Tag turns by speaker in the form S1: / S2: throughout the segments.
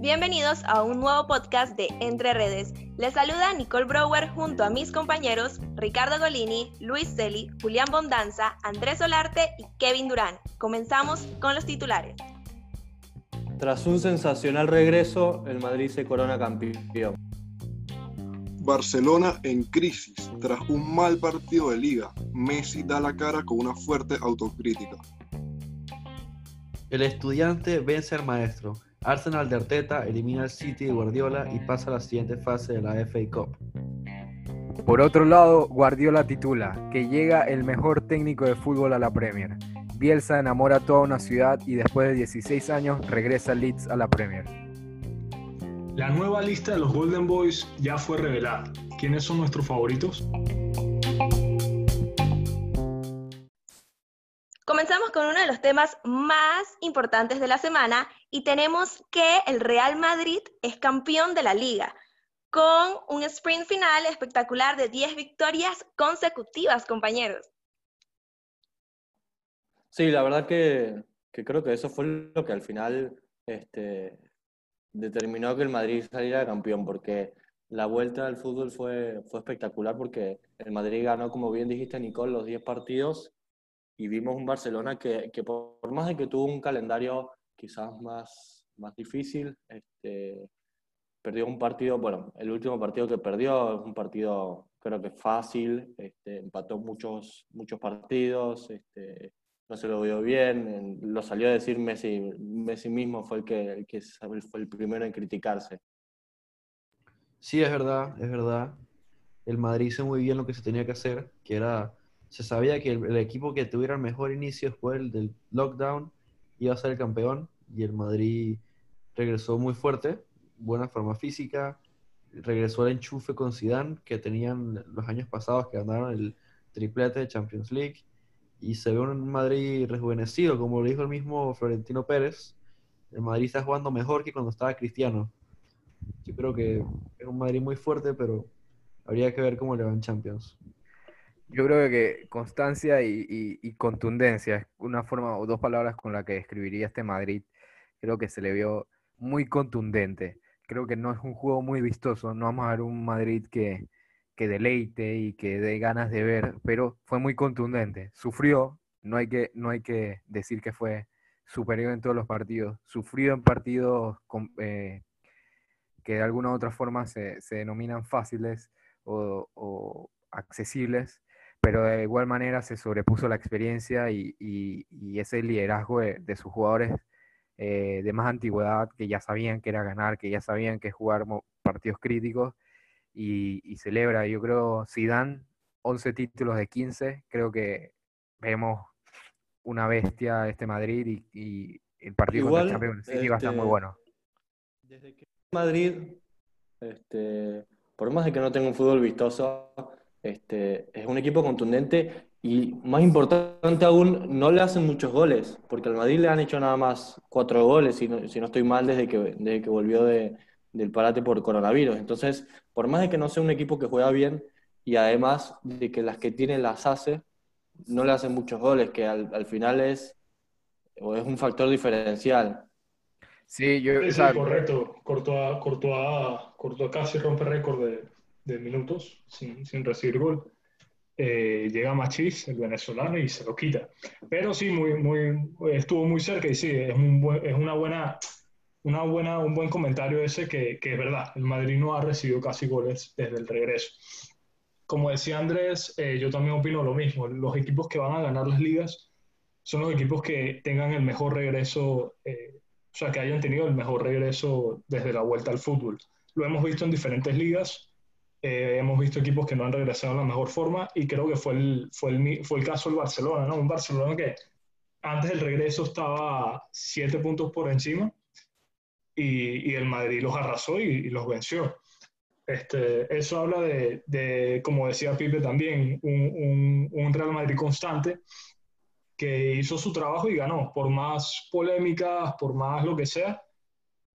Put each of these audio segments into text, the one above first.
S1: Bienvenidos a un nuevo podcast de Entre Redes. Les saluda Nicole Brower junto a mis compañeros Ricardo Golini, Luis Celi, Julián Bondanza, Andrés Solarte y Kevin Durán. Comenzamos con los titulares.
S2: Tras un sensacional regreso, el Madrid se corona campeón.
S3: Barcelona en crisis tras un mal partido de liga. Messi da la cara con una fuerte autocrítica.
S4: El estudiante vence al maestro. Arsenal de Arteta elimina al City de Guardiola y pasa a la siguiente fase de la FA Cup.
S5: Por otro lado, Guardiola titula que llega el mejor técnico de fútbol a la Premier. Bielsa enamora a toda una ciudad y después de 16 años regresa Leeds a la Premier.
S6: La nueva lista de los Golden Boys ya fue revelada. ¿Quiénes son nuestros favoritos?
S1: Comenzamos con uno de los temas más importantes de la semana y tenemos que el Real Madrid es campeón de la liga con un sprint final espectacular de 10 victorias consecutivas, compañeros.
S2: Sí, la verdad que, creo que eso fue lo que al final este, determinó que el Madrid saliera campeón, porque la vuelta al fútbol fue, fue espectacular, porque el Madrid ganó, como bien dijiste, Nicole, los 10 partidos y vimos un Barcelona que, que, por más de que tuvo un calendario quizás más, más difícil, este, perdió un partido, bueno, el último partido que perdió es un partido creo que fácil, este, empató muchos, muchos partidos, este, no se lo vio bien, lo salió a decir Messi, Messi mismo fue el que, el que fue el primero en criticarse.
S4: Sí, es verdad, es verdad. El Madrid hizo muy bien lo que se tenía que hacer, que era se sabía que el, equipo que tuviera el mejor inicio después del, del lockdown iba a ser el campeón y el Madrid regresó muy fuerte, buena forma física, regresó el enchufe con Zidane que tenían los años pasados que ganaron el triplete de Champions League y se ve un Madrid rejuvenecido, como lo dijo el mismo Florentino Pérez, el Madrid está jugando mejor que cuando estaba Cristiano. Yo creo que es un Madrid muy fuerte, pero habría que ver cómo le va en Champions.
S5: Yo creo que constancia y, contundencia es una forma o dos palabras con las que describiría este Madrid. Creo que se le vio muy contundente. Creo que no es un juego muy vistoso. No vamos a ver un Madrid que, que deleite y que dé ganas de ver, pero fue muy contundente. Sufrió, no hay que, no hay que decir que fue superior en todos los partidos. Sufrió en partidos eh, que de alguna u otra forma se, denominan fáciles o accesibles pero de igual manera se sobrepuso la experiencia y, ese liderazgo de, sus jugadores eh, de más antigüedad que ya sabían que era ganar, que ya sabían que jugar partidos críticos y, celebra, yo creo, si dan 11 títulos de 15, creo que vemos una bestia este Madrid y, el partido contra el Champions League va a estar muy este, bueno.
S2: Desde que Madrid, este, por más de que no tenga un fútbol vistoso, este, es un equipo contundente y más importante aún, no le hacen muchos goles, porque al Madrid le han hecho nada más cuatro goles, si no, si no estoy mal, desde que, desde que volvió de, del parate por coronavirus. Entonces, por más de que no sea un equipo que juega bien y además de que las que tiene las hace, no le hacen muchos goles, que al, al final es, o es un factor diferencial.
S6: Sí, yo... Sí, correcto. Cortó a, cortó, a, cortó a casi rompe récord de, de minutos sin, sin recibir gol. Eh, llega Machís, el venezolano, y se lo quita. Pero sí, muy, muy, estuvo muy cerca y sí, es, un es una buena, una buena, un buen comentario ese que, que, es verdad. El Madrid no ha recibido casi goles desde el regreso. Como decía Andrés, eh, yo también opino lo mismo. Los equipos que van a ganar las ligas son los equipos que tengan el mejor regreso, eh, o sea, que hayan tenido el mejor regreso desde la vuelta al fútbol. Lo hemos visto en diferentes ligas eh, hemos visto equipos que no han regresado en la mejor forma y creo que fue el, fue el, fue el caso del Barcelona, ¿no? Un Barcelona que antes del regreso estaba siete puntos por encima y, y el Madrid los arrasó y, los venció. Este, eso habla de, de, como decía Pipe también, un, un, un Real Madrid constante que hizo su trabajo y ganó, por más polémicas, por más lo que sea,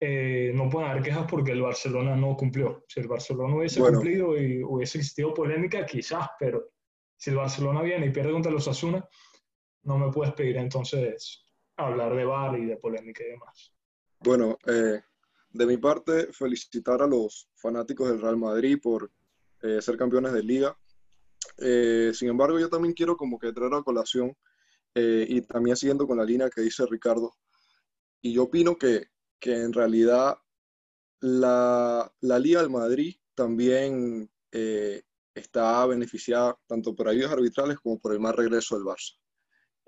S6: eh, no pueden haber quejas porque el Barcelona no cumplió. Si el Barcelona hubiese cumplido y hubiese existido polémica, quizás, pero si el Barcelona viene y pierde contra los Asuna, no me puedes pedir entonces hablar de VAR y de polémica y demás.
S3: Bueno, eh, de mi parte, felicitar a los fanáticos del Real Madrid por eh, ser campeones de liga. Sin embargo, yo también quiero como que traer a colación y también siguiendo con la línea que dice Ricardo, y yo opino que, que en realidad la, la Liga del Madrid también está beneficiada tanto por ayudas arbitrales como por el mal regreso del Barça.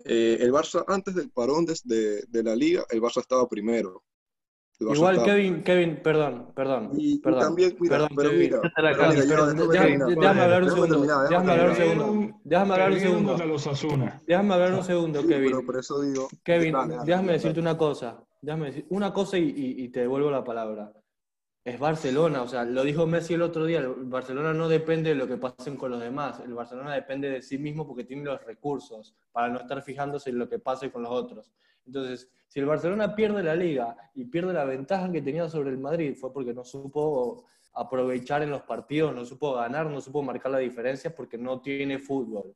S3: Eh, el Barça, antes del parón de, de, la liga, el Barça estaba primero.
S2: Igual, Kevin, Kevin, perdón, perdón.
S3: Y,
S2: perdón,
S3: también, mira,
S2: perdón,
S3: pero mira,
S2: déjame hablar un segundo. Déjame hablar un segundo. Déjame hablar un segundo. Déjame hablar un segundo, Kevin.
S3: Pero por eso digo.
S2: Kevin, déjame decirte una cosa. Déjame decir una cosa y, y te devuelvo la palabra es Barcelona, o sea, lo dijo Messi el otro día, el Barcelona no depende de lo que pasen con los demás, el Barcelona depende de sí mismo porque tiene los recursos para no estar fijándose en lo que pase con los otros. Entonces, si el Barcelona pierde la liga y pierde la ventaja que tenía sobre el Madrid, fue porque no supo aprovechar en los partidos, no supo ganar, no supo marcar la diferencia porque no tiene fútbol.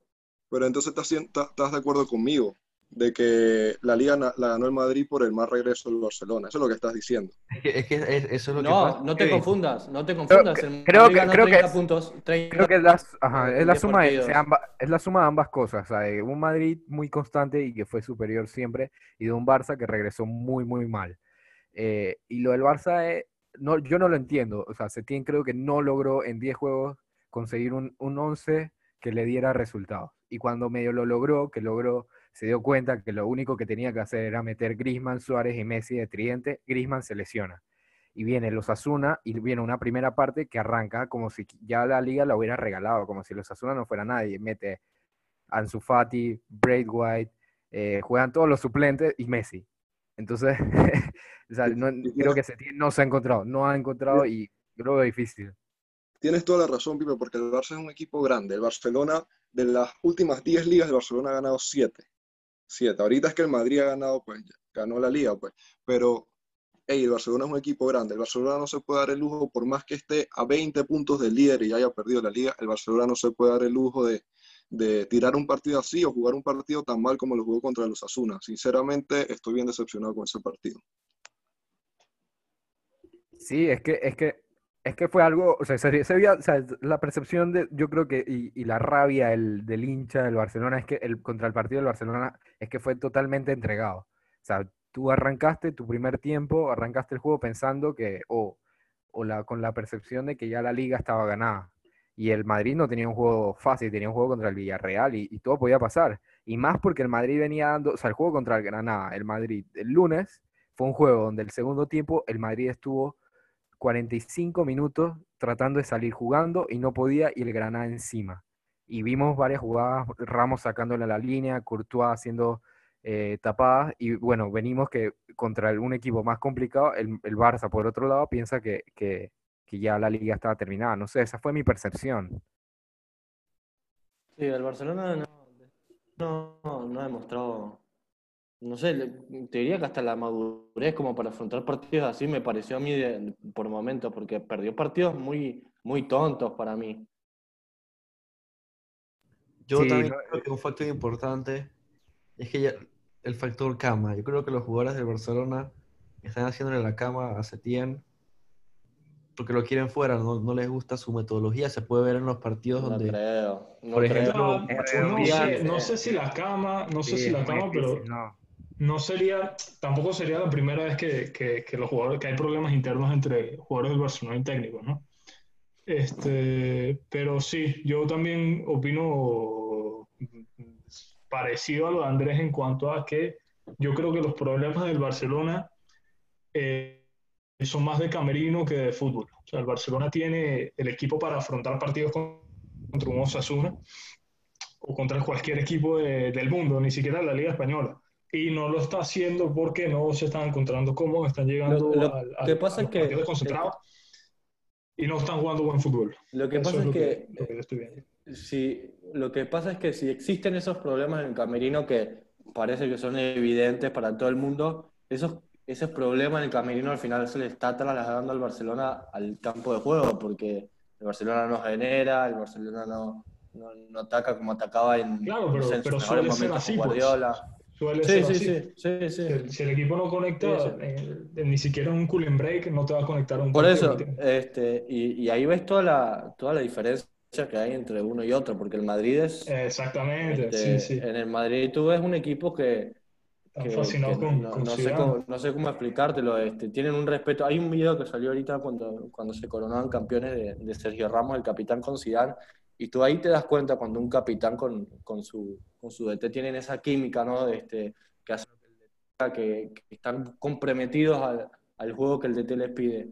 S3: Pero entonces estás de acuerdo conmigo, de que la liga la ganó el Madrid por el más regreso del Barcelona. Eso es lo que estás diciendo.
S4: Es que, eso es lo
S2: no,
S4: que
S2: no te confundas, no te confundas.
S5: Creo, que, creo que, puntos, creo que es, la, es, la suma de, es la suma de ambas cosas. Un Madrid muy constante y que fue superior siempre, y de un Barça que regresó muy, muy mal. Eh, y lo del Barça, eh, no, yo no lo entiendo. O sea, Setién creo que no logró en 10 juegos conseguir un, un 11 que le diera resultados. Y cuando medio lo logró, que logró se dio cuenta que lo único que tenía que hacer era meter Grisman, Suárez y Messi de tridente, Grisman se lesiona. Y viene los Asuna y viene una primera parte que arranca como si ya la liga la hubiera regalado, como si los Asuna no fuera nadie. Mete Ansu Fati, Braid White, eh, juegan todos los suplentes y Messi. Entonces, creo que no se ha encontrado, no ha encontrado y creo que es difícil.
S3: Tienes toda la razón, Pipe, porque el Barça es un equipo grande. El Barcelona, de las últimas 10 ligas, el Barcelona ha ganado 7 siete. Ahorita es que el Madrid ha ganado, pues ganó la liga, pues. Pero, hey, el Barcelona es un equipo grande. El Barcelona no se puede dar el lujo, por más que esté a 20 puntos del líder y haya perdido la liga, el Barcelona no se puede dar el lujo de, de tirar un partido así o jugar un partido tan mal como lo jugó contra los Asuna. Sinceramente, estoy bien decepcionado con ese partido.
S5: Sí, es que, es que es que fue algo, o sea, se, veía, o sea, la percepción de, yo creo que, y, la rabia el, del hincha del Barcelona es que el, contra el partido del Barcelona es que fue totalmente entregado. O sea, tú arrancaste tu primer tiempo, arrancaste el juego pensando que, o, o la, con la percepción de que ya la liga estaba ganada. Y el Madrid no tenía un juego fácil, tenía un juego contra el Villarreal y, y todo podía pasar. Y más porque el Madrid venía dando, o sea, el juego contra el Granada, el Madrid, el lunes, fue un juego donde el segundo tiempo el Madrid estuvo 45 minutos tratando de salir jugando y no podía y el Granada encima. Y vimos varias jugadas, Ramos sacándole a la línea, Courtois haciendo eh, tapadas y bueno, venimos que contra un equipo más complicado, el, el Barça por otro lado piensa que, que, que, ya la liga estaba terminada. No sé, esa fue mi percepción.
S2: Sí, el Barcelona no, no, no ha demostrado no sé, te diría que hasta la madurez como para afrontar partidos así me pareció a mí por momentos, porque perdió partidos muy, muy tontos para mí.
S4: Yo también creo que un factor importante es que ya, el factor cama. Yo creo que los jugadores del Barcelona están haciéndole la cama a Setién porque lo quieren fuera, no, no, les gusta su metodología, se puede ver en los partidos donde...
S2: Creo,
S6: por ejemplo, no, sé, no, sé, si la cama, no sé si la cama, pero no sería, tampoco sería la primera vez que, que, los jugadores, que hay problemas internos entre jugadores del Barcelona y técnicos, ¿no? Este, pero sí, yo también opino parecido a lo de Andrés en cuanto a que yo creo que los problemas del Barcelona eh, son más de camerino que de fútbol. O sea, el Barcelona tiene el equipo para afrontar partidos contra un Osasuna o contra cualquier equipo del mundo, ni siquiera la Liga Española y no lo está haciendo porque no se están encontrando cómodos, están llegando
S2: lo, que pasa es que,
S6: y no están jugando buen fútbol.
S2: Lo que pasa es, que, Si, lo que pasa es que si existen esos problemas en el camerino que parece que son evidentes para todo el mundo, esos, esos problemas en el camerino al final se le está trasladando al Barcelona al campo de juego, porque el Barcelona no genera, el Barcelona no, no, ataca como atacaba en
S6: claro, pero, pero suele ser así, pues. Guardiola. Suele
S2: sí,
S6: ser
S2: sí,
S6: así.
S2: Sí, sí,
S6: Si, el equipo no conecta, eh, ni siquiera en un cooling break no te va a conectar un
S2: Por eso, este, y, y, ahí ves toda la, toda la diferencia que hay entre uno y otro, porque el Madrid es...
S6: Exactamente,
S2: este,
S6: sí, sí.
S2: En el Madrid tú ves un equipo que...
S6: fascinado con,
S2: no, sé cómo, no, sé cómo, explicártelo, este, tienen un respeto. Hay un video que salió ahorita cuando, cuando se coronaban campeones de, de Sergio Ramos, el capitán con Zidane, y tú ahí te das cuenta cuando un capitán con, con, su, con su DT tienen esa química, ¿no? Este, que, hace, que, que están comprometidos al, al, juego que el DT les pide.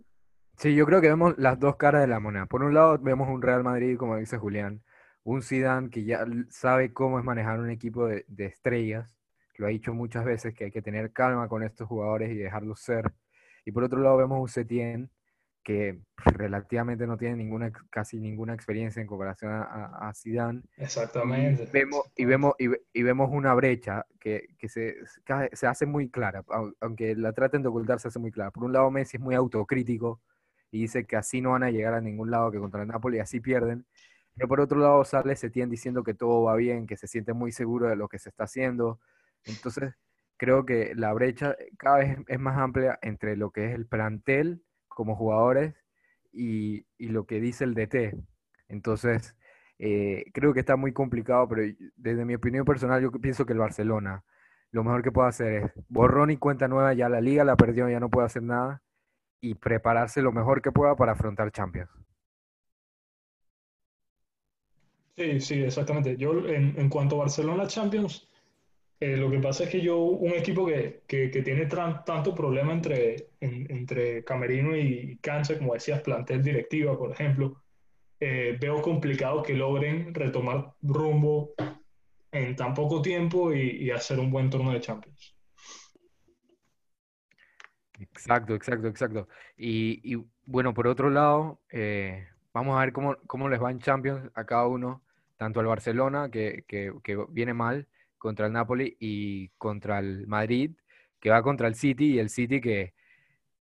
S5: Sí, yo creo que vemos las dos caras de la moneda. Por un lado, vemos un Real Madrid, como dice Julián, un Zidane que ya sabe cómo es manejar un equipo de, de estrellas. Lo ha dicho muchas veces que hay que tener calma con estos jugadores y dejarlos ser. Y por otro lado, vemos un Setien que relativamente no tiene ninguna, casi ninguna experiencia en comparación a, Zidane.
S6: Exactamente.
S5: Y vemos, Y, vemos, y, vemos una brecha que, que se, se, hace muy clara, aunque la traten de ocultar, se hace muy clara. Por un lado, Messi es muy autocrítico y dice que así no van a llegar a ningún lado, que contra el Napoli así pierden. Pero por otro lado, sale Setién diciendo que todo va bien, que se siente muy seguro de lo que se está haciendo. Entonces, creo que la brecha cada vez es más amplia entre lo que es el plantel como jugadores y, y lo que dice el DT. Entonces, eh, creo que está muy complicado, pero desde mi opinión personal, yo pienso que el Barcelona lo mejor que puede hacer es borrón y cuenta nueva, ya la liga la perdió, ya no puede hacer nada, y prepararse lo mejor que pueda para afrontar Champions.
S6: Sí, sí, exactamente. Yo en, en cuanto a Barcelona Champions, eh, lo que pasa es que yo, un equipo que, que, tiene tanto problema entre, entre camerino y cancha, como decías, plantel directiva, por ejemplo, eh, veo complicado que logren retomar rumbo en tan poco tiempo y, hacer un buen torneo de Champions.
S5: Exacto, exacto, exacto. Y, bueno, por otro lado, eh, vamos a ver cómo, cómo, les va en Champions a cada uno, tanto al Barcelona, que, que viene mal, contra el Napoli y contra el Madrid, que va contra el City y el City que,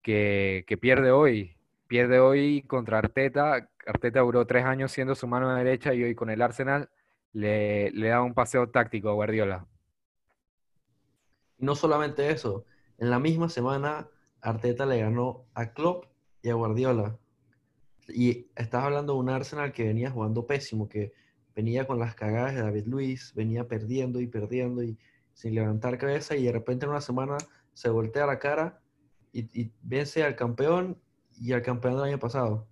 S5: que, pierde hoy. Pierde hoy contra Arteta. Arteta duró tres años siendo su mano derecha y hoy con el Arsenal le, le da un paseo táctico a Guardiola.
S4: No solamente eso, en la misma semana Arteta le ganó a Klopp y a Guardiola. Y estás hablando de un Arsenal que venía jugando pésimo, que venía con las cagadas de David Luis, venía perdiendo y perdiendo y sin levantar cabeza y de repente en una semana se voltea la cara y, vence al campeón y al campeón del año pasado.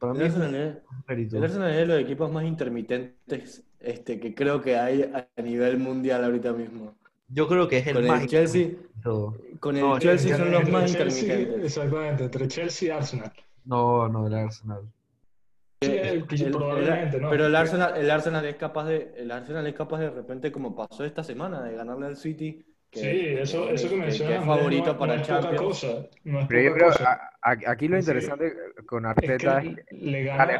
S2: Para mí el Arsenal, es, el Arsenal es de los equipos más intermitentes este, que creo que hay a nivel mundial ahorita mismo.
S4: Yo creo que es el
S2: con
S4: más
S2: el Chelsea, Con el Chelsea son los más intermitentes.
S6: Exactamente, entre Chelsea y Arsenal.
S4: No, no, el Arsenal.
S2: Pero el Arsenal, el Arsenal es capaz de, el Arsenal es capaz de, repente, como pasó esta semana, de ganarle al City.
S6: sí, eso, eso que mencionas.
S2: es favorito para Champions.
S6: Cosa,
S5: pero yo creo, aquí lo interesante con Arteta es
S6: que le gana,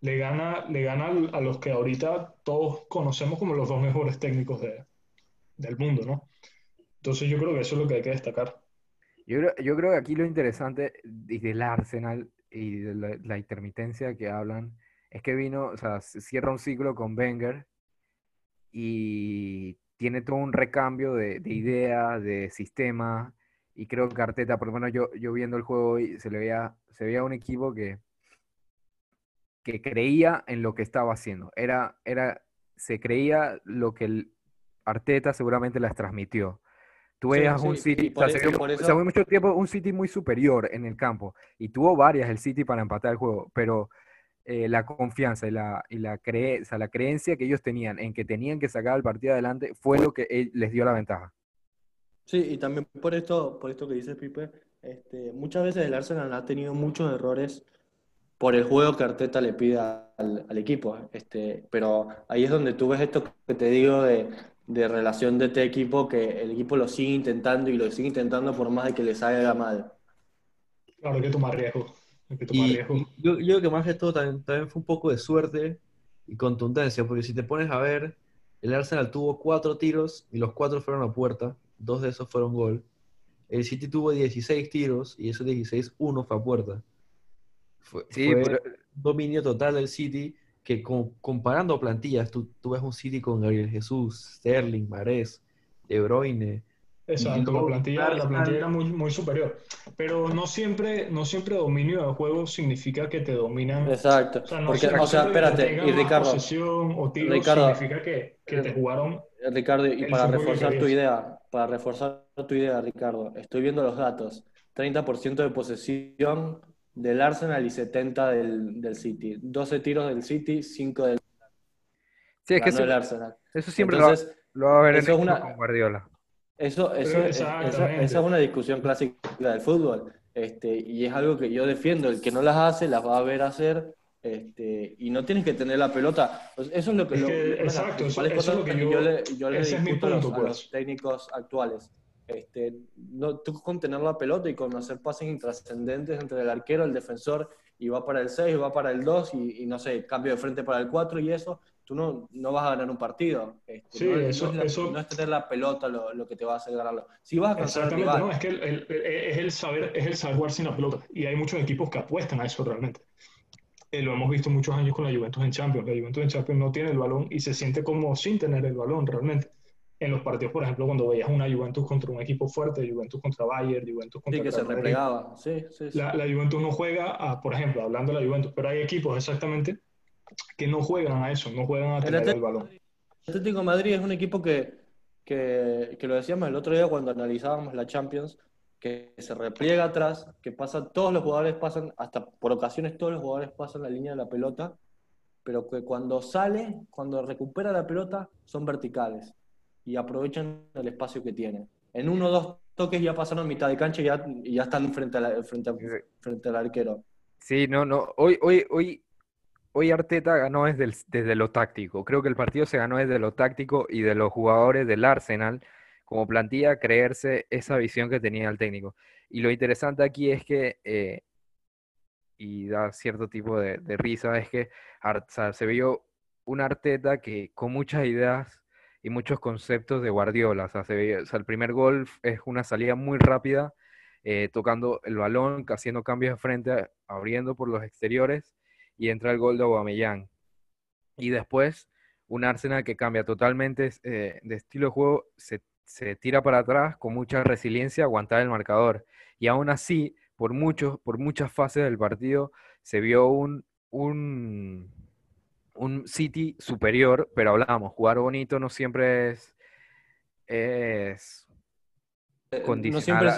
S6: le gana, le gana a los que ahorita todos conocemos como los dos mejores técnicos de, del mundo, ¿no? Entonces yo creo que eso es lo que hay que destacar.
S5: Yo creo, yo creo que aquí lo interesante del Arsenal y de la, intermitencia que hablan, es que vino, o sea, cierra un ciclo con Wenger y tiene todo un recambio de, de ideas, de sistema, y creo que Arteta, por lo menos yo, yo viendo el juego hoy, se le veía, se veía un equipo que, que creía en lo que estaba haciendo. Era, era, se creía lo que el Arteta seguramente las transmitió. Tú veías un City, se, mucho tiempo un City muy superior en el campo y tuvo varias el City para empatar el juego, pero eh, la confianza y, la, y la, la creencia que ellos tenían en que tenían que sacar el partido adelante fue lo que les dio la ventaja.
S2: Sí, y también por esto, por esto que dice Pipe, este, muchas veces el Arsenal ha tenido muchos errores por el juego que Arteta le pide al, al, equipo. Este, pero ahí es donde tú ves esto que te digo de, de relación de este equipo que el equipo lo sigue intentando y lo sigue intentando por más de que le salga mal.
S6: Claro, hay que tomar riesgo.
S4: Yo, creo que más que todo también, fue un poco de suerte y contundencia, porque si te pones a ver, el Arsenal tuvo cuatro tiros y los cuatro fueron a puerta, dos de esos fueron gol. El City tuvo 16 tiros y esos 16, uno fue a puerta. Fue, sí, dominio total del City que comparando plantillas, tú, tú, ves un City con Gabriel Jesús, Sterling, Mares, De Bruyne.
S6: Exacto, la plantilla, la plantilla era muy, muy superior. Pero no siempre, no siempre dominio de juego significa que te dominan.
S2: Exacto. O sea, no Porque, o sea espérate, y Ricardo.
S6: o Ricardo, significa que, que te jugaron.
S2: Ricardo, y para reforzar tu idea, para reforzar tu idea, Ricardo, estoy viendo los datos. 30% de posesión del Arsenal y 70 del, del, City. 12 tiros del City, 5 del
S5: Sí, es que eso, Arsenal. eso siempre Entonces, lo, va a ver en
S2: eso una,
S5: con Guardiola.
S2: Eso, eso, esa, es una discusión clásica del fútbol. Este, y es algo que yo defiendo. El que no las hace, las va a ver hacer. Este, y no tienes que tener la pelota. Pues eso es lo que,
S6: exacto, eso, es lo que
S2: yo, le, yo le discuto a, los, pues. técnicos actuales. Este, no, tú con tener la pelota y con hacer pases intrascendentes entre el arquero, el defensor, y va para el 6, va para el 2, y, no sé, cambio de frente para el 4 y eso, tú no, no vas a ganar un partido.
S6: Este, sí, no, eso,
S2: no, es
S6: eso...
S2: no es tener la pelota lo, lo, que te va a hacer ganarlo. Si vas a
S6: Exactamente, no, es que el, es, el saber, es el saber jugar sin la pelota. Y hay muchos equipos que apuestan a eso realmente. Eh, lo hemos visto muchos años con la Juventus en Champions. La Juventus en Champions no tiene el balón y se siente como sin tener el balón realmente en los partidos, por ejemplo, cuando veías una Juventus contra un equipo fuerte, Juventus contra Bayern, Juventus contra...
S2: Sí, que se replegaba, sí, sí,
S6: La, Juventus no juega, a, por ejemplo, hablando de la Juventus, pero hay equipos exactamente que no juegan a eso, no juegan a tener el, balón.
S2: El Atlético de Madrid es un equipo que, que, que, lo decíamos el otro día cuando analizábamos la Champions, que se repliega atrás, que pasa, todos los jugadores pasan, hasta por ocasiones todos los jugadores pasan la línea de la pelota, pero que cuando sale, cuando recupera la pelota, son verticales y aprovechan el espacio que tienen. En uno o dos toques ya pasaron mitad de cancha y ya, ya están frente, a frente, frente al arquero.
S5: Sí, no, no. Hoy, hoy, hoy, hoy Arteta ganó desde, desde lo táctico. Creo que el partido se ganó desde lo táctico y de los jugadores del Arsenal, como plantilla, creerse esa visión que tenía el técnico. Y lo interesante aquí es que, eh, y da cierto tipo de, risa, es que se vio un Arteta que con muchas ideas y muchos conceptos de Guardiola. O sea, el primer gol es una salida muy rápida, eh, tocando el balón, haciendo cambios de frente, abriendo por los exteriores y entra el gol de Aubameyang. Y después un Arsenal que cambia totalmente eh, de estilo de juego, se, tira para atrás con mucha resiliencia, aguantar el marcador. Y aún así, por, muchos, por muchas fases del partido, se vio un, un un City superior, pero hablamos, jugar bonito no siempre es, es
S2: eh, No siempre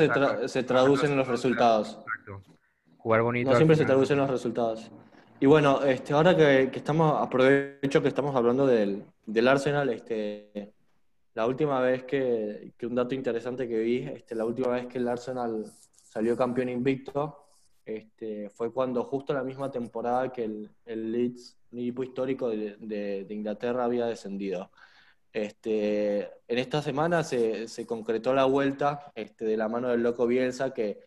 S2: se, traduce en los resultados.
S5: Jugar bonito.
S2: No siempre se traduce en los resultados. Y bueno, este, ahora que, estamos, aprovecho que estamos hablando del, Arsenal, este, la última vez que, un dato interesante que vi, este, la última vez que el Arsenal salió campeón invicto, este, fue cuando justo la misma temporada que el, el Leeds un equipo histórico de, Inglaterra había descendido. Este, en esta semana se, concretó la vuelta este, de la mano del loco Bielsa, que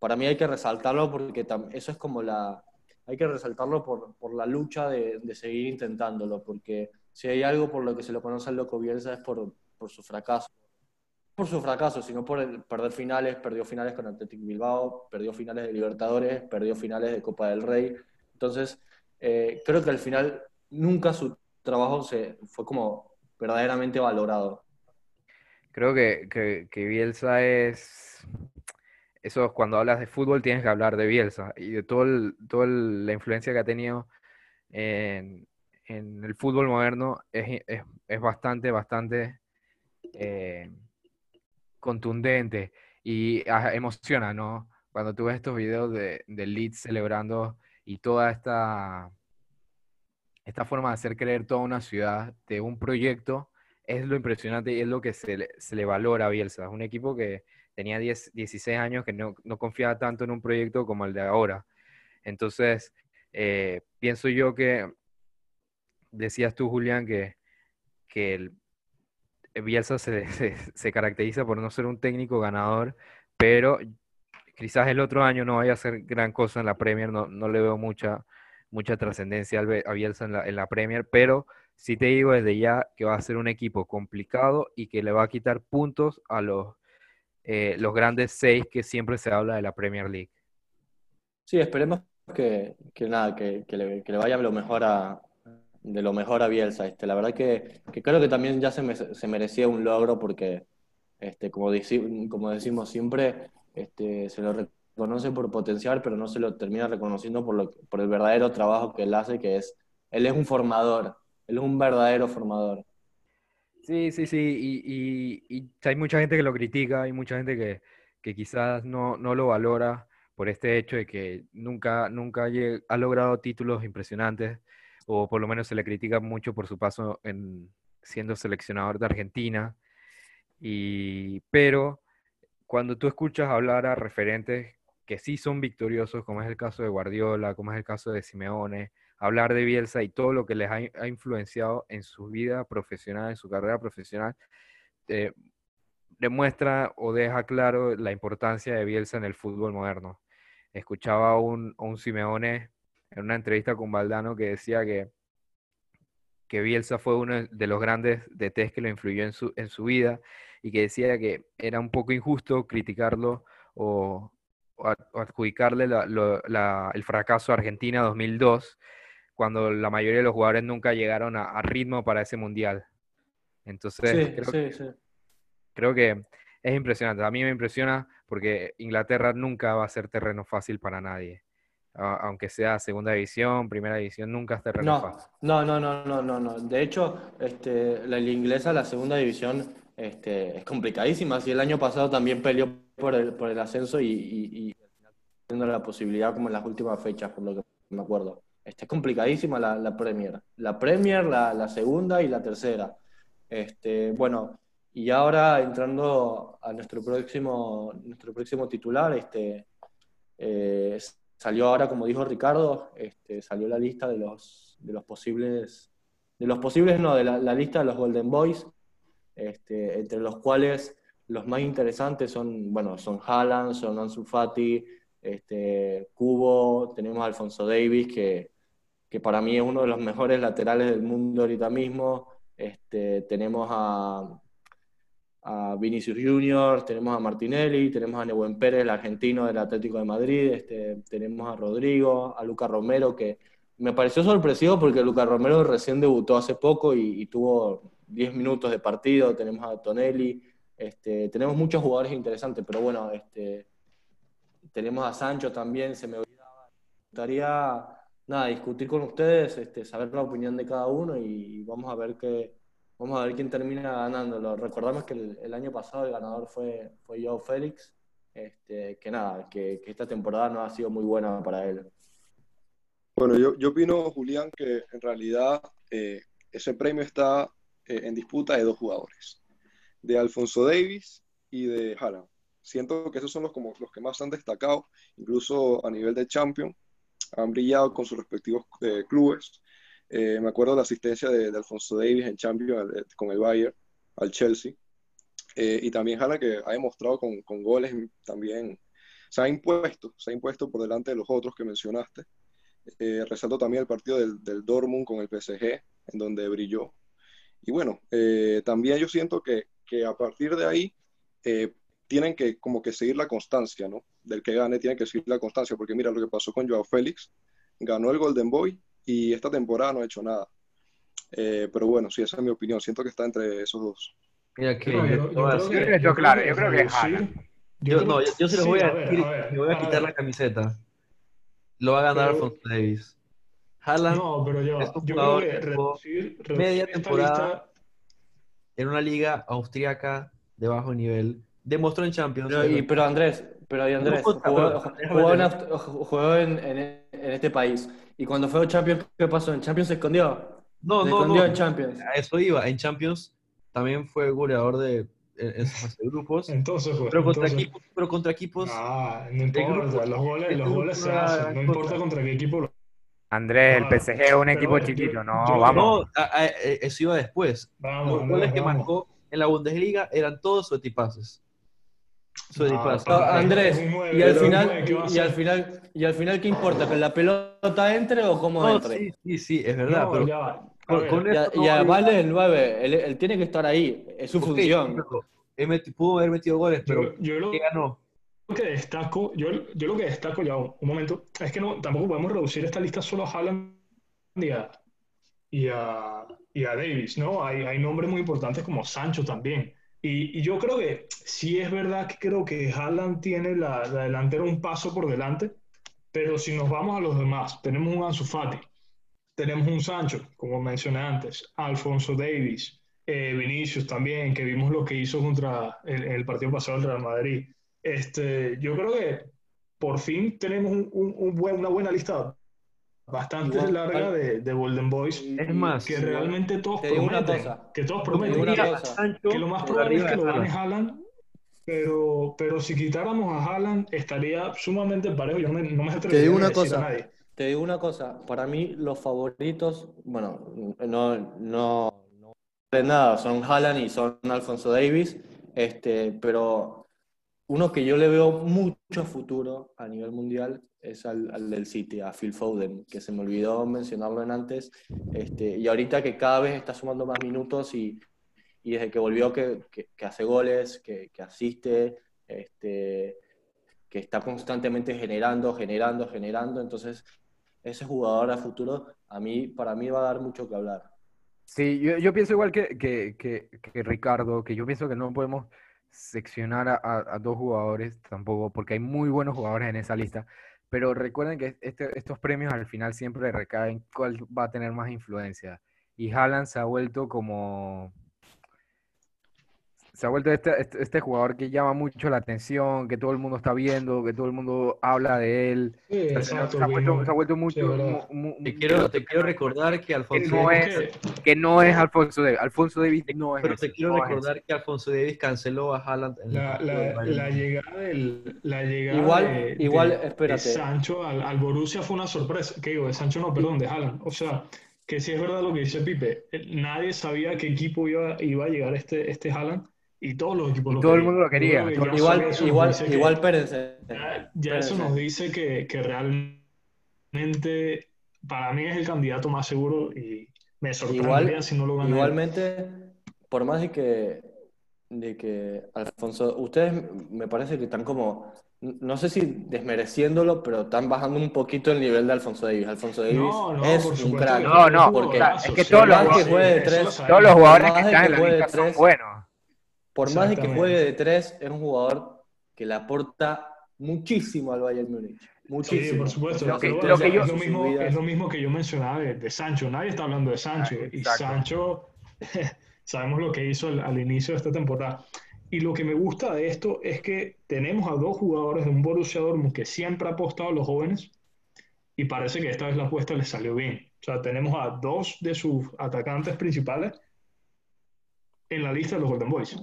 S2: para mí hay que resaltarlo porque eso es como la... Hay que resaltarlo por, la lucha de, seguir intentándolo, porque si hay algo por lo que se lo conoce al loco Bielsa es por, su fracaso. Por su fracaso, sino por perder finales, perdió finales con Athletic Bilbao, perdió finales de Libertadores, perdió finales de Copa del Rey. Entonces, eh, creo que al final nunca su trabajo se fue como verdaderamente valorado.
S5: Creo que, que, Bielsa es... Eso cuando hablas de fútbol tienes que hablar de Bielsa y de todo toda la influencia que ha tenido en, el fútbol moderno es, bastante, bastante eh, contundente y ah, emociona, ¿no? Cuando tú ves estos videos de, de Leeds celebrando y toda esta, esta forma de hacer creer toda una ciudad de un proyecto es lo impresionante y es lo que se le, valora a Bielsa. Es un equipo que tenía 10, 16 años, que no, confiaba tanto en un proyecto como el de ahora. Entonces, eh, pienso yo que, decías tú, Julián, que, que el, Bielsa se, se, caracteriza por no ser un técnico ganador, pero quizás el otro año no vaya a ser gran cosa en la Premier, no, no le veo mucha, mucha trascendencia a Bielsa en la, Premier, pero sí te digo desde ya que va a ser un equipo complicado y que le va a quitar puntos a los, eh, los grandes seis que siempre se habla de la Premier League.
S2: Sí, esperemos que, que nada, que, que, le, vaya lo mejor a, de lo mejor a Bielsa. Este, la verdad que, creo que también ya se, se merecía un logro porque, este, como, como decimos siempre, este, se lo reconoce por potencial, pero no se lo termina reconociendo por, lo, por el verdadero trabajo que él hace, que es, él es un formador, él es un verdadero formador.
S5: Sí, sí, sí, y, y, hay mucha gente que lo critica, hay mucha gente que, que quizás no, no, lo valora por este hecho de que nunca, nunca ha logrado títulos impresionantes, o por lo menos se le critica mucho por su paso en siendo seleccionador de Argentina. Y, pero cuando tú escuchas hablar a referentes que sí son victoriosos, como es el caso de Guardiola, como es el caso de Simeone, hablar de Bielsa y todo lo que les ha, influenciado en su vida profesional, en su carrera profesional, eh, demuestra o deja claro la importancia de Bielsa en el fútbol moderno. Escuchaba a un, un Simeone en una entrevista con Valdano que decía que, que Bielsa fue uno de los grandes DTs que lo influyó en su, en su vida y que decía que era un poco injusto criticarlo o, adjudicarle el fracaso a Argentina 2002 cuando la mayoría de los jugadores nunca llegaron a, ritmo para ese mundial. Entonces, creo, que es impresionante. A mí me impresiona porque Inglaterra nunca va a ser terreno fácil para nadie. aunque sea segunda división, primera división, nunca es terreno fácil.
S2: No, no, no, no, no, no. De hecho, este, la inglesa, la segunda división, este, es complicadísima. Si el año pasado también peleó por el, por el ascenso y, y, y teniendo la posibilidad como en las últimas fechas, por lo que me acuerdo. Este, es complicadísima la, la Premier. La Premier, la, la, segunda y la tercera. Este, bueno, y ahora entrando a nuestro próximo, nuestro próximo titular, este, eh, salió ahora, como dijo Ricardo, este, salió la lista de los, de los posibles, de los posibles, no, de la, la lista de los Golden Boys, este, entre los cuales los más interesantes son, bueno, son Haaland, son Ansu Fati, este, Cubo, tenemos a Alfonso Davis, que, que para mí es uno de los mejores laterales del mundo ahorita mismo. Este, tenemos a, Vinicius Junior, tenemos a Martinelli, tenemos a Nebuen Pérez, el argentino del Atlético de Madrid, este, tenemos a Rodrigo, a Luca Romero, que me pareció sorpresivo porque Luca Romero recién debutó hace poco y, tuvo 10 minutos de partido, tenemos a Tonelli, este, tenemos muchos jugadores interesantes, pero bueno, este, tenemos a Sancho también, se me olvidaba. Me gustaría nada, discutir con ustedes, este, saber la opinión de cada uno y vamos a ver qué, vamos a ver quién termina ganándolo. Recordamos que el, año pasado el ganador fue, fue Joe Félix, que nada, que, esta temporada no ha sido muy buena para él.
S3: Bueno, yo, yo opino, Julián, que en realidad eh, ese premio está eh, en disputa de dos jugadores, de Alfonso Davis y de Haaland. Siento que esos son los, como, los que más han destacado, incluso a nivel de champion han brillado con sus respectivos eh, clubes. Eh, me acuerdo de la asistencia de, Alfonso Davis en Champions eh, con el Bayern al Chelsea. y también Hanna que ha demostrado con, con, goles también, se ha impuesto, se ha impuesto por delante de los otros que mencionaste. resalto también el partido del, del, Dortmund con el PSG, en donde brilló. Y bueno, también yo siento que, que, a partir de ahí tienen que como que seguir la constancia, ¿no? Del que gane tiene que seguir la constancia, porque mira lo que pasó con Joao Félix, ganó el Golden Boy y esta temporada no ha hecho nada. Eh, pero bueno, sí, esa es mi opinión, siento que está entre esos dos.
S5: Mira que yo, claro, yo creo que es
S4: yo, no, yo, se lo voy a, decir, me voy a, quitar la camiseta. Lo va a ganar Alfonso Davis. Haaland
S6: no, pero yo, es un jugador
S4: media temporada en una liga austríaca de bajo nivel demostró en Champions.
S2: Pero, Andrés, pero Andrés, jugó, en, en, este país. Y cuando fue a Champions, ¿qué pasó? ¿En Champions se escondió?
S4: No, se no, escondió en Champions. A eso iba. En Champions también fue goleador de, en, su fase de grupos.
S6: Entonces,
S4: pero, contra Equipos, pero contra equipos.
S6: Ah, no importa. los goles, los goles se hacen. No importa contra qué equipo lo
S5: Andrés, el PSG es un equipo chiquito, no, vamos.
S4: No, eh, eso iba después. Vamos, los goles que marcó en la Bundesliga eran todos sus tipaces.
S2: Andrés, y al final, y, al final, y al final, ¿qué importa? ¿Que la pelota entre o cómo entre?
S4: Sí, sí, sí, es verdad.
S2: y, además el 9, él, tiene que estar ahí, es su función.
S4: pudo haber metido goles, pero
S6: yo, lo,
S4: ganó?
S6: Que destaco, yo, yo lo que destaco ya un momento, es que no, tampoco podemos reducir esta lista solo a Haaland y a, y a Davis, ¿no? Hay, hay nombres muy importantes como Sancho también. Y, y, yo creo que sí es verdad que creo que Haaland tiene la, la, delantera un paso por delante, pero si nos vamos a los demás, tenemos un Ansu Fati, tenemos un Sancho, como mencioné antes, Alfonso Davis, eh, Vinicius también, que vimos lo que hizo contra el, el partido pasado del Real Madrid. Este, yo creo que por fin tenemos un, un, un buen, una buena lista bastante igual, larga de, de, Golden Boys.
S4: Es más,
S6: que realmente todos prometen, que todos prometen que lo más probable es que lo gane Haaland, pero, pero si quitáramos a Haaland estaría sumamente parejo. Yo no me, no me
S2: atrevería te digo una a decir cosa, a nadie. Te digo una cosa, para mí los favoritos, bueno, no, no, no nada, son Haaland y son Alfonso Davis, este, pero uno que yo le veo mucho futuro a nivel mundial es al, al, del City, a Phil Foden, que se me olvidó mencionarlo en antes, este, y ahorita que cada vez está sumando más minutos y, y desde que volvió que, que, hace goles, que, asiste, este, que está constantemente generando, generando, generando, entonces ese jugador a futuro a mí, para mí va a dar mucho que hablar.
S5: Sí, yo, yo pienso igual que, que, que, Ricardo, que yo pienso que no podemos seccionar a, dos jugadores tampoco, porque hay muy buenos jugadores en esa lista, pero recuerden que este, estos premios al final siempre recaen cuál va a tener más influencia. Y Haaland se ha vuelto como se ha vuelto este, este, este, jugador que llama mucho la atención, que todo el mundo está viendo, que todo el mundo habla de él.
S6: Sí,
S5: se,
S6: exacto,
S5: se, ha vuelto, se, ha vuelto, mucho.
S6: Sí,
S5: mu, mu,
S4: te, quiero, te quiero recordar que Alfonso
S5: que no,
S4: Davis,
S5: es, que no es Alfonso Davis. Alfonso Davis no es.
S4: Pero te quiero
S5: no
S4: recordar
S5: es.
S4: que Alfonso Davis canceló a Haaland. En
S6: la, la, la, llegada del, la llegada
S2: igual,
S6: de,
S2: igual,
S6: de,
S2: espérate.
S6: de Sancho al, al, Borussia fue una sorpresa. ¿Qué digo? De Sancho no, perdón, de Haaland. O sea, que si es verdad lo que dice Pipe, nadie sabía qué equipo iba, iba a llegar este, este Haaland y todos los equipos lo
S5: todo
S6: querían.
S5: el mundo lo quería.
S2: Igual, igual, igual, igual, espérense.
S6: Ya, ya eso nos dice que, que, realmente para mí es el candidato más seguro y me sorprendería igual, si no lo gana.
S2: Igualmente, por más de que, de que Alfonso, ustedes me parece que están como, no sé si desmereciéndolo, pero están bajando un poquito el nivel de Alfonso Davis. Alfonso Davis
S6: no, no,
S2: es un crack.
S5: No, no,
S2: porque
S5: es que todos los,
S2: que juegue de tres,
S5: todos los jugadores que están en la lista son buenos.
S2: Por más de que juegue de tres, es un jugador que le aporta muchísimo al Bayern Múnich. Muchísimo.
S6: Sí, por supuesto.
S5: Lo que, lo que yo,
S6: es, lo mismo, es, lo mismo, que yo mencionaba de, de Sancho. Nadie está hablando de Sancho.
S5: Ah,
S6: y Sancho, sabemos lo que hizo al, al, inicio de esta temporada. Y lo que me gusta de esto es que tenemos a dos jugadores de un Borussia Dortmund que siempre ha apostado a los jóvenes y parece que esta vez la apuesta les salió bien. O sea, tenemos a dos de sus atacantes principales en la lista de los Golden Boys.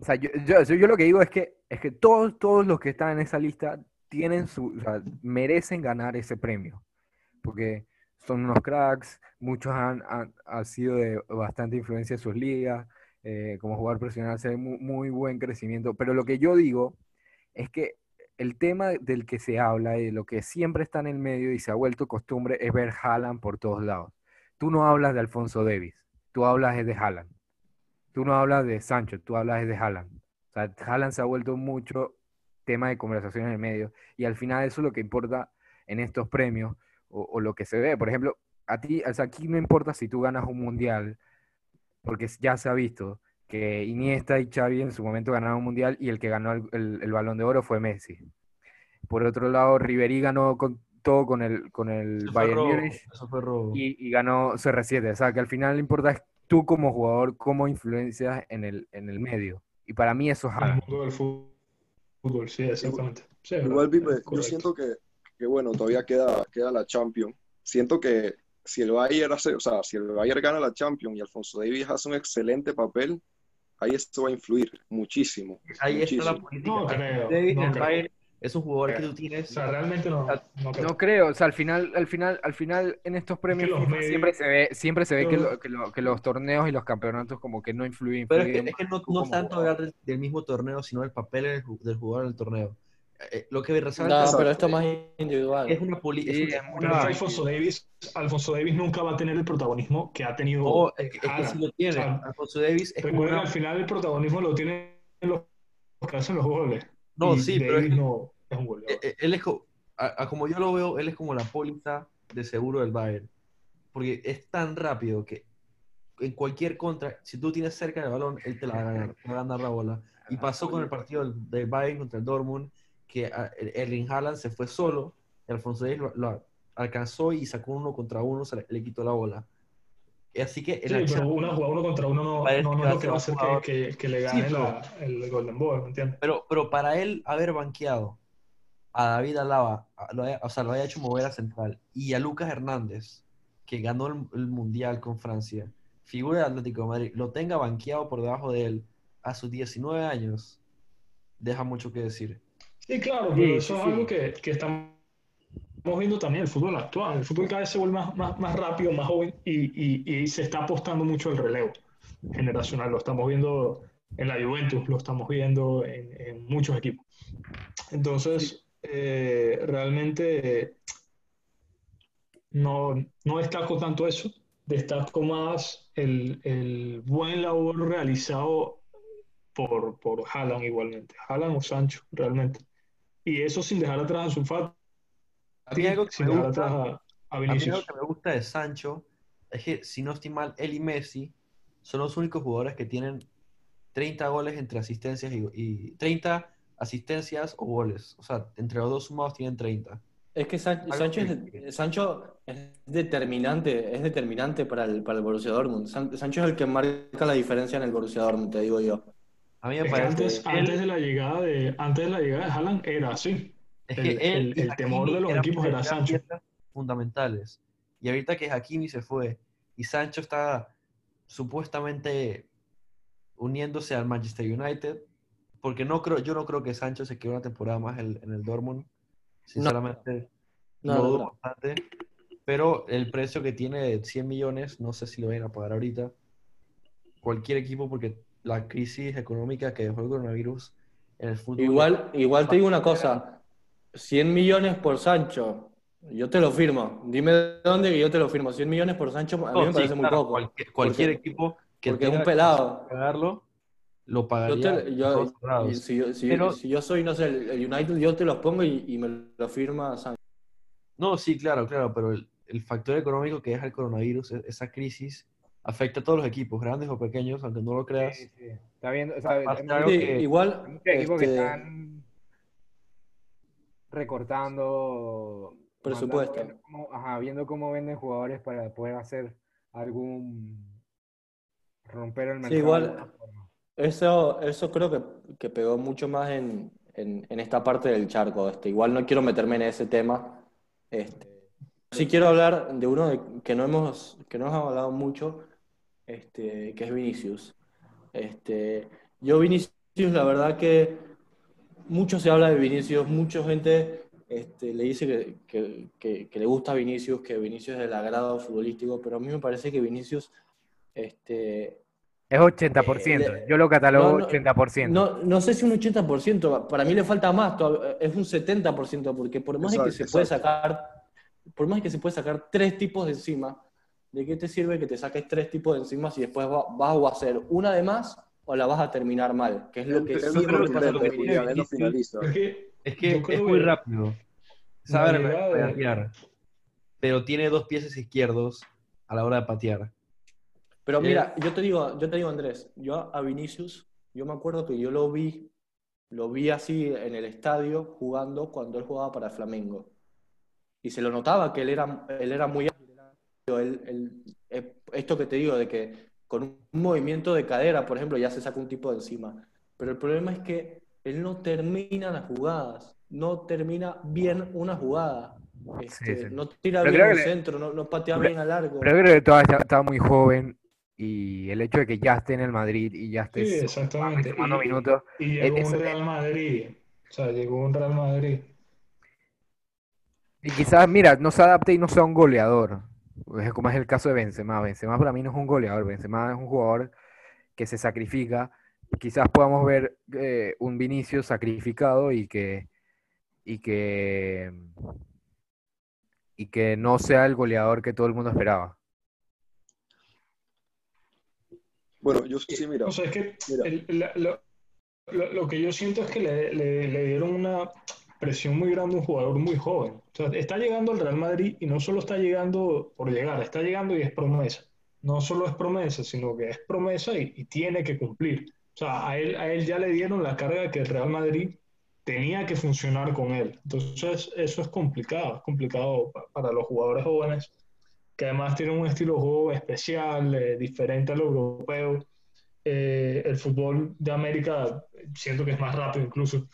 S5: O sea, yo, yo, yo, lo que digo es que, es que todos, todos los que están en esa lista tienen su, o sea, merecen ganar ese premio. Porque son unos cracks, muchos han, han, han sido de bastante influencia en sus ligas, eh, como jugador profesional se muy, muy, buen crecimiento. Pero lo que yo digo es que el tema del que se habla y de lo que siempre está en el medio y se ha vuelto costumbre es ver Haaland por todos lados. Tú no hablas de Alfonso Davis, tú hablas de Haaland. Tú no hablas de Sancho, tú hablas de Haaland. O sea, Haaland se ha vuelto mucho tema de conversación en el medio y al final eso es lo que importa en estos premios o, o lo que se ve. Por ejemplo, a ti, o sea, aquí no importa si tú ganas un mundial, porque ya se ha visto que Iniesta y Xavi en su momento ganaron un mundial y el que ganó el, el, el balón de oro fue Messi. Por otro lado, Ribery ganó con, todo con el, con el
S4: eso
S5: Bayern Múnich y, y, ganó CR7. O sea, que al final lo importa es tú como jugador, cómo influencias en el, en el medio. Y para mí eso es
S6: El mundo del fútbol, sí, exactamente. Sí,
S3: Igual, Pipe, yo siento que, que, bueno, todavía queda, queda la Champions. Siento que si el Bayern hace, o sea, si el Bayern gana la Champions y Alfonso Davis hace un excelente papel, ahí esto va a influir muchísimo.
S4: Ahí
S3: muchísimo.
S4: está la política.
S6: No creo,
S4: Davis,
S6: no
S4: el
S6: creo.
S4: Bayern es un jugador que tú tienes.
S6: O sea, realmente no, no creo.
S5: No creo, o sea, al final, al final, al final en estos premios
S6: los
S5: FIFA
S6: medios-
S5: siempre se ve, siempre se ve que,
S6: los-
S5: lo- que, lo- que los torneos y los campeonetos como que no influyen.
S4: Pero es que,
S5: influyen
S4: es que no, no tanto
S5: jugador.
S4: hablar del, del mismo torneo, sino del papel del, del jugador en el torneo. Eh, lo que resalta
S2: No,
S4: es-
S2: pero esto es más individual.
S4: es una política.
S5: Sí,
S4: es
S5: es
S4: una-
S6: es que Alfonso Davis, Alfonso Davis nunca va a tener el protagonismo que ha tenido
S4: No, es que, es que sí lo tiene.
S6: O sea,
S4: Alfonso Davis es
S6: que
S4: una-
S6: al final el protagonismo lo tienen los que hacen los goles.
S4: No,
S6: Y
S4: sí, pero que-
S6: no es un goleador.
S4: eh, eh, él es co- a, a como yo lo veo, él es como la póliza de seguro del Bayern. porque es tan rápido que en cualquier contra, si tú tienes cerca el balón, él te la va a ganar, te va a ganar la bola. Y pasó con el partido del Bayern contra el Dortmund, que Erling Haaland se fue solo, y Alfonso Davies lo, alcanzó y sacó uno contra uno, se le, quitó la bola. Así que
S6: sí, pero una jugada uno contra uno no, no, no es lo que va a hacer que, que, le gane la, el Golden Ball, ¿me entiendes?
S4: Pero, pero para él haber banqueado a David Alaba, lo o sea, lo haya hecho mover a central, y a Lucas Hernández, que ganó el, Mundial con Francia, figura de Atlético de Madrid, lo tenga banqueado por debajo de él a sus 19 años, deja mucho que decir.
S6: Sí, claro, pero eso es algo que, que, estamos viendo también el fútbol actual. El fútbol cada vez se vuelve más, más, más rápido, más joven y, y, y, se está apostando mucho el relevo generacional. Lo estamos viendo en la Juventus, lo estamos viendo en, en muchos equipos. Entonces, eh, realmente no, no destaco tanto eso, destaco más el, el buen labor realizado por, por Haaland igualmente, Haaland o Sancho realmente. Y eso sin dejar atrás a su
S4: A mí algo que, me gusta, a, mí algo que me gusta de Sancho es que, si no estoy mal, él y Messi son los únicos jugadores que tienen 30 goles entre asistencias y, y 30 asistencias o goles. O sea, entre los dos sumados tienen 30.
S2: Es que Sancho, es, Sancho es determinante, es determinante para el, para el Borussia Dortmund. Sancho es el que marca la diferencia en el Borussia Dortmund, te digo yo.
S6: A mí me parece antes, antes, de la llegada de antes de la llegada de Haaland era así.
S4: Es que el, el, temor de los equipos era Sancho. Fundamentales. Y ahorita que Hakimi se fue y Sancho está supuestamente uniéndose al Manchester United, porque no creo, yo no creo que Sancho se quede una temporada más en, el Dortmund. Sinceramente, no, dudo bastante. Pero el precio que tiene de 100 millones, no sé si lo vayan a pagar ahorita. Cualquier equipo, porque la crisis económica que dejó el coronavirus en el fútbol.
S2: Igual, igual te digo una cosa: 100 millones por Sancho, yo te lo firmo. Dime dónde que yo te lo firmo. 100 millones por Sancho a mí me parece muy poco.
S4: Cualquier, equipo que
S2: porque es un pelado.
S4: pagarlo, lo pagaría.
S2: si, yo, si, yo soy, no sé, el, United, yo te los pongo y, me lo firma Sancho.
S4: No, sí, claro, claro, pero el, el, factor económico que deja el coronavirus, e, esa crisis, afecta a todos los equipos, grandes o pequeños, aunque no lo creas. Sí, sí.
S5: Está viendo, o sea,
S2: que, igual.
S5: Muchos equipos que este están recortando
S2: presupuesto.
S5: Viendo cómo, ajá, viendo cómo venden jugadores para poder hacer algún romper el mercado.
S2: Sí, igual. Eso, eso creo que, que pegó mucho más en, en, en, esta parte del charco. Este. Igual no quiero meterme en ese tema. Este. Sí quiero hablar de uno que, no hemos, que no hemos hablado mucho, este, que es Vinicius. Este, yo Vinicius, la verdad que mucho se habla de Vinicius, mucha gente este, le dice que, que, que, que, le gusta Vinicius, que Vinicius es del agrado futbolístico, pero a mí me parece que Vinicius este,
S5: es 80%, eh, yo lo catalogo 80%.
S2: No, no sé si un 80%, para mí le falta más, es un 70%, porque por más que se puede sacar, por más que se puede sacar tres tipos de enzimas, ¿de qué te sirve que te saques tres tipos de enzimas y después vas a hacer una de más o la vas a terminar mal? Que es lo que es
S4: sí Es que es, muy rápido. Sabe patear, pero tiene dos pies izquierdos a la hora de patear.
S2: Pero mira, yo te digo, yo te digo, Andrés, yo a Vinicius, yo me acuerdo que yo lo vi, lo vi así en el estadio jugando cuando él jugaba para Flamengo. Y se lo notaba que él era, él era muy él, eh, esto que te digo, de que con un movimiento de cadera, por ejemplo, ya se saca un tipo de encima. Pero el problema es que él no termina las jugadas, no termina bien una jugada. Este, no tira bien al centro, no, no patea bien a largo.
S5: Pero creo que todavía estaba muy joven y el hecho de que ya esté en el Madrid y ya esté
S6: sí, exactamente.
S5: tomando minutos.
S6: Y llegó un Real Madrid. O sea, llegó un Real Madrid.
S5: Y quizás, mira, no se adapte y no sea un goleador. Como es el caso de Benzema. Benzema para mí no es un goleador. Benzema es un jugador que se sacrifica. Quizás podamos ver eh, un Vinicio sacrificado y que, y que y que no sea el goleador que todo el mundo esperaba.
S3: Bueno, yo sí, mira.
S6: es que lo, que yo siento es que le, dieron una, presión muy grande un jugador muy joven. O sea, está llegando al Real Madrid y no solo está llegando por llegar, está llegando y es promesa. No solo es promesa, sino que es promesa y, tiene que cumplir. O sea, a él, a él ya le dieron la carga que el Real Madrid tenía que funcionar con él. Entonces, eso es complicado, es complicado para los jugadores jóvenes, que además tienen un estilo de juego especial, eh, diferente al europeo. Eh, el fútbol de América siento que es más rápido incluso.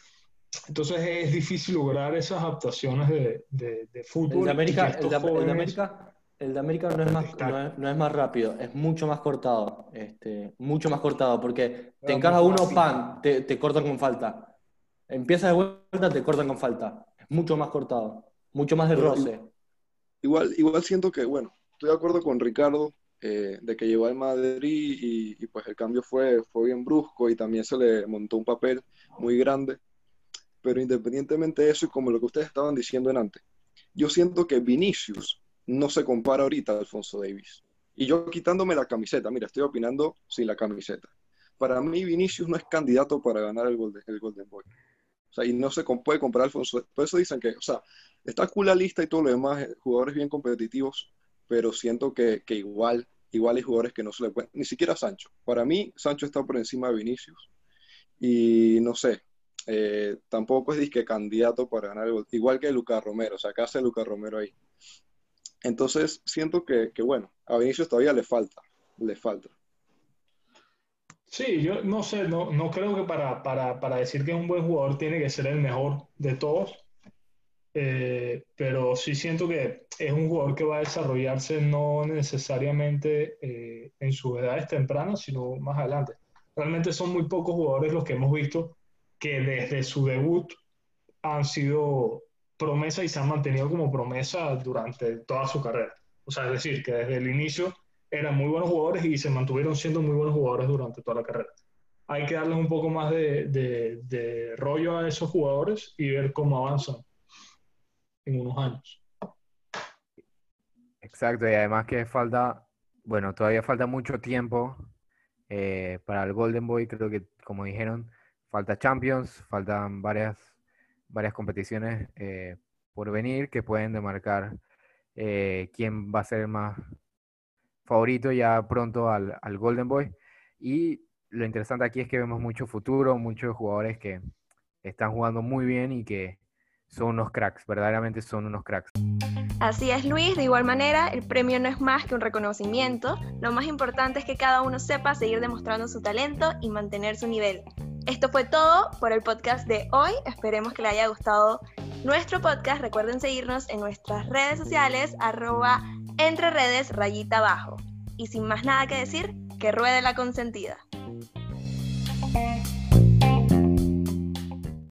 S6: Entonces es difícil lograr esas adaptaciones de, de, fútbol.
S2: El de América, el de, América, el de América no, es más, no, es, más rápido, es mucho más cortado. Este, mucho más cortado, porque te encarga uno, pan, te, te cortan con falta. Empieza de vuelta, te cortan con falta. Es mucho más cortado, mucho más de roce.
S3: Igual, igual siento que, bueno, estoy de acuerdo con Ricardo eh, de que llegó al Madrid y, pues el cambio fue, fue bien brusco y también se le montó un papel muy grande. Pero independientemente de eso y como lo que ustedes estaban diciendo en antes, yo siento que Vinicius no se compara ahorita a Alfonso Davis. Y yo quitándome la camiseta, mira, estoy opinando sin la camiseta. Para mí Vinicius no es candidato para ganar el, Golden, Boy. O sea, y no se puede comparar a Alfonso. Por eso dicen que, o sea, está cool la lista y todo lo demás, eh, jugadores bien competitivos, pero siento que, que igual, igual hay jugadores que no se le pueden, ni siquiera Sancho. Para mí, Sancho está por encima de Vinicius. Y no sé, eh, tampoco es disque candidato para ganar el igual que Lucas Romero, o sea, acá hace Lucas Romero ahí. Entonces, siento que, que, bueno, a Vinicius todavía le falta, le falta.
S6: Sí, yo no sé, no, no creo que para, para, para, decir que es un buen jugador tiene que ser el mejor de todos, eh, pero sí siento que es un jugador que va a desarrollarse no necesariamente eh, en sus edades tempranas, sino más adelante. Realmente son muy pocos jugadores los que hemos visto que desde su debut han sido promesa y se han mantenido como promesa durante toda su carrera. O sea, es decir, que desde el inicio eran muy buenos jugadores y se mantuvieron siendo muy buenos jugadores durante toda la carrera. Hay que darles un poco más de, de, rollo a esos jugadores y ver cómo avanzan en unos años.
S5: Exacto, y además que falta, bueno, todavía falta mucho tiempo eh, para el Golden Boy, creo que como dijeron, falta Champions, faltan varias, varias competiciones eh, por venir que pueden demarcar eh, quién va a ser más, favorito ya pronto al, Golden Boy. Y lo interesante aquí es que vemos mucho futuro, muchos jugadores que están jugando muy bien y que son unos cracks, verdaderamente son unos cracks.
S1: Así es Luis, de igual manera, el premio no es más que un reconocimiento, lo más importante es que cada uno sepa seguir demostrando su talento y mantener su nivel. Esto fue todo por el podcast de hoy, esperemos que le haya gustado nuestro podcast, recuerden seguirnos en nuestras redes sociales, arroba entre redes rayita abajo. Y sin más nada que decir, que ruede la consentida.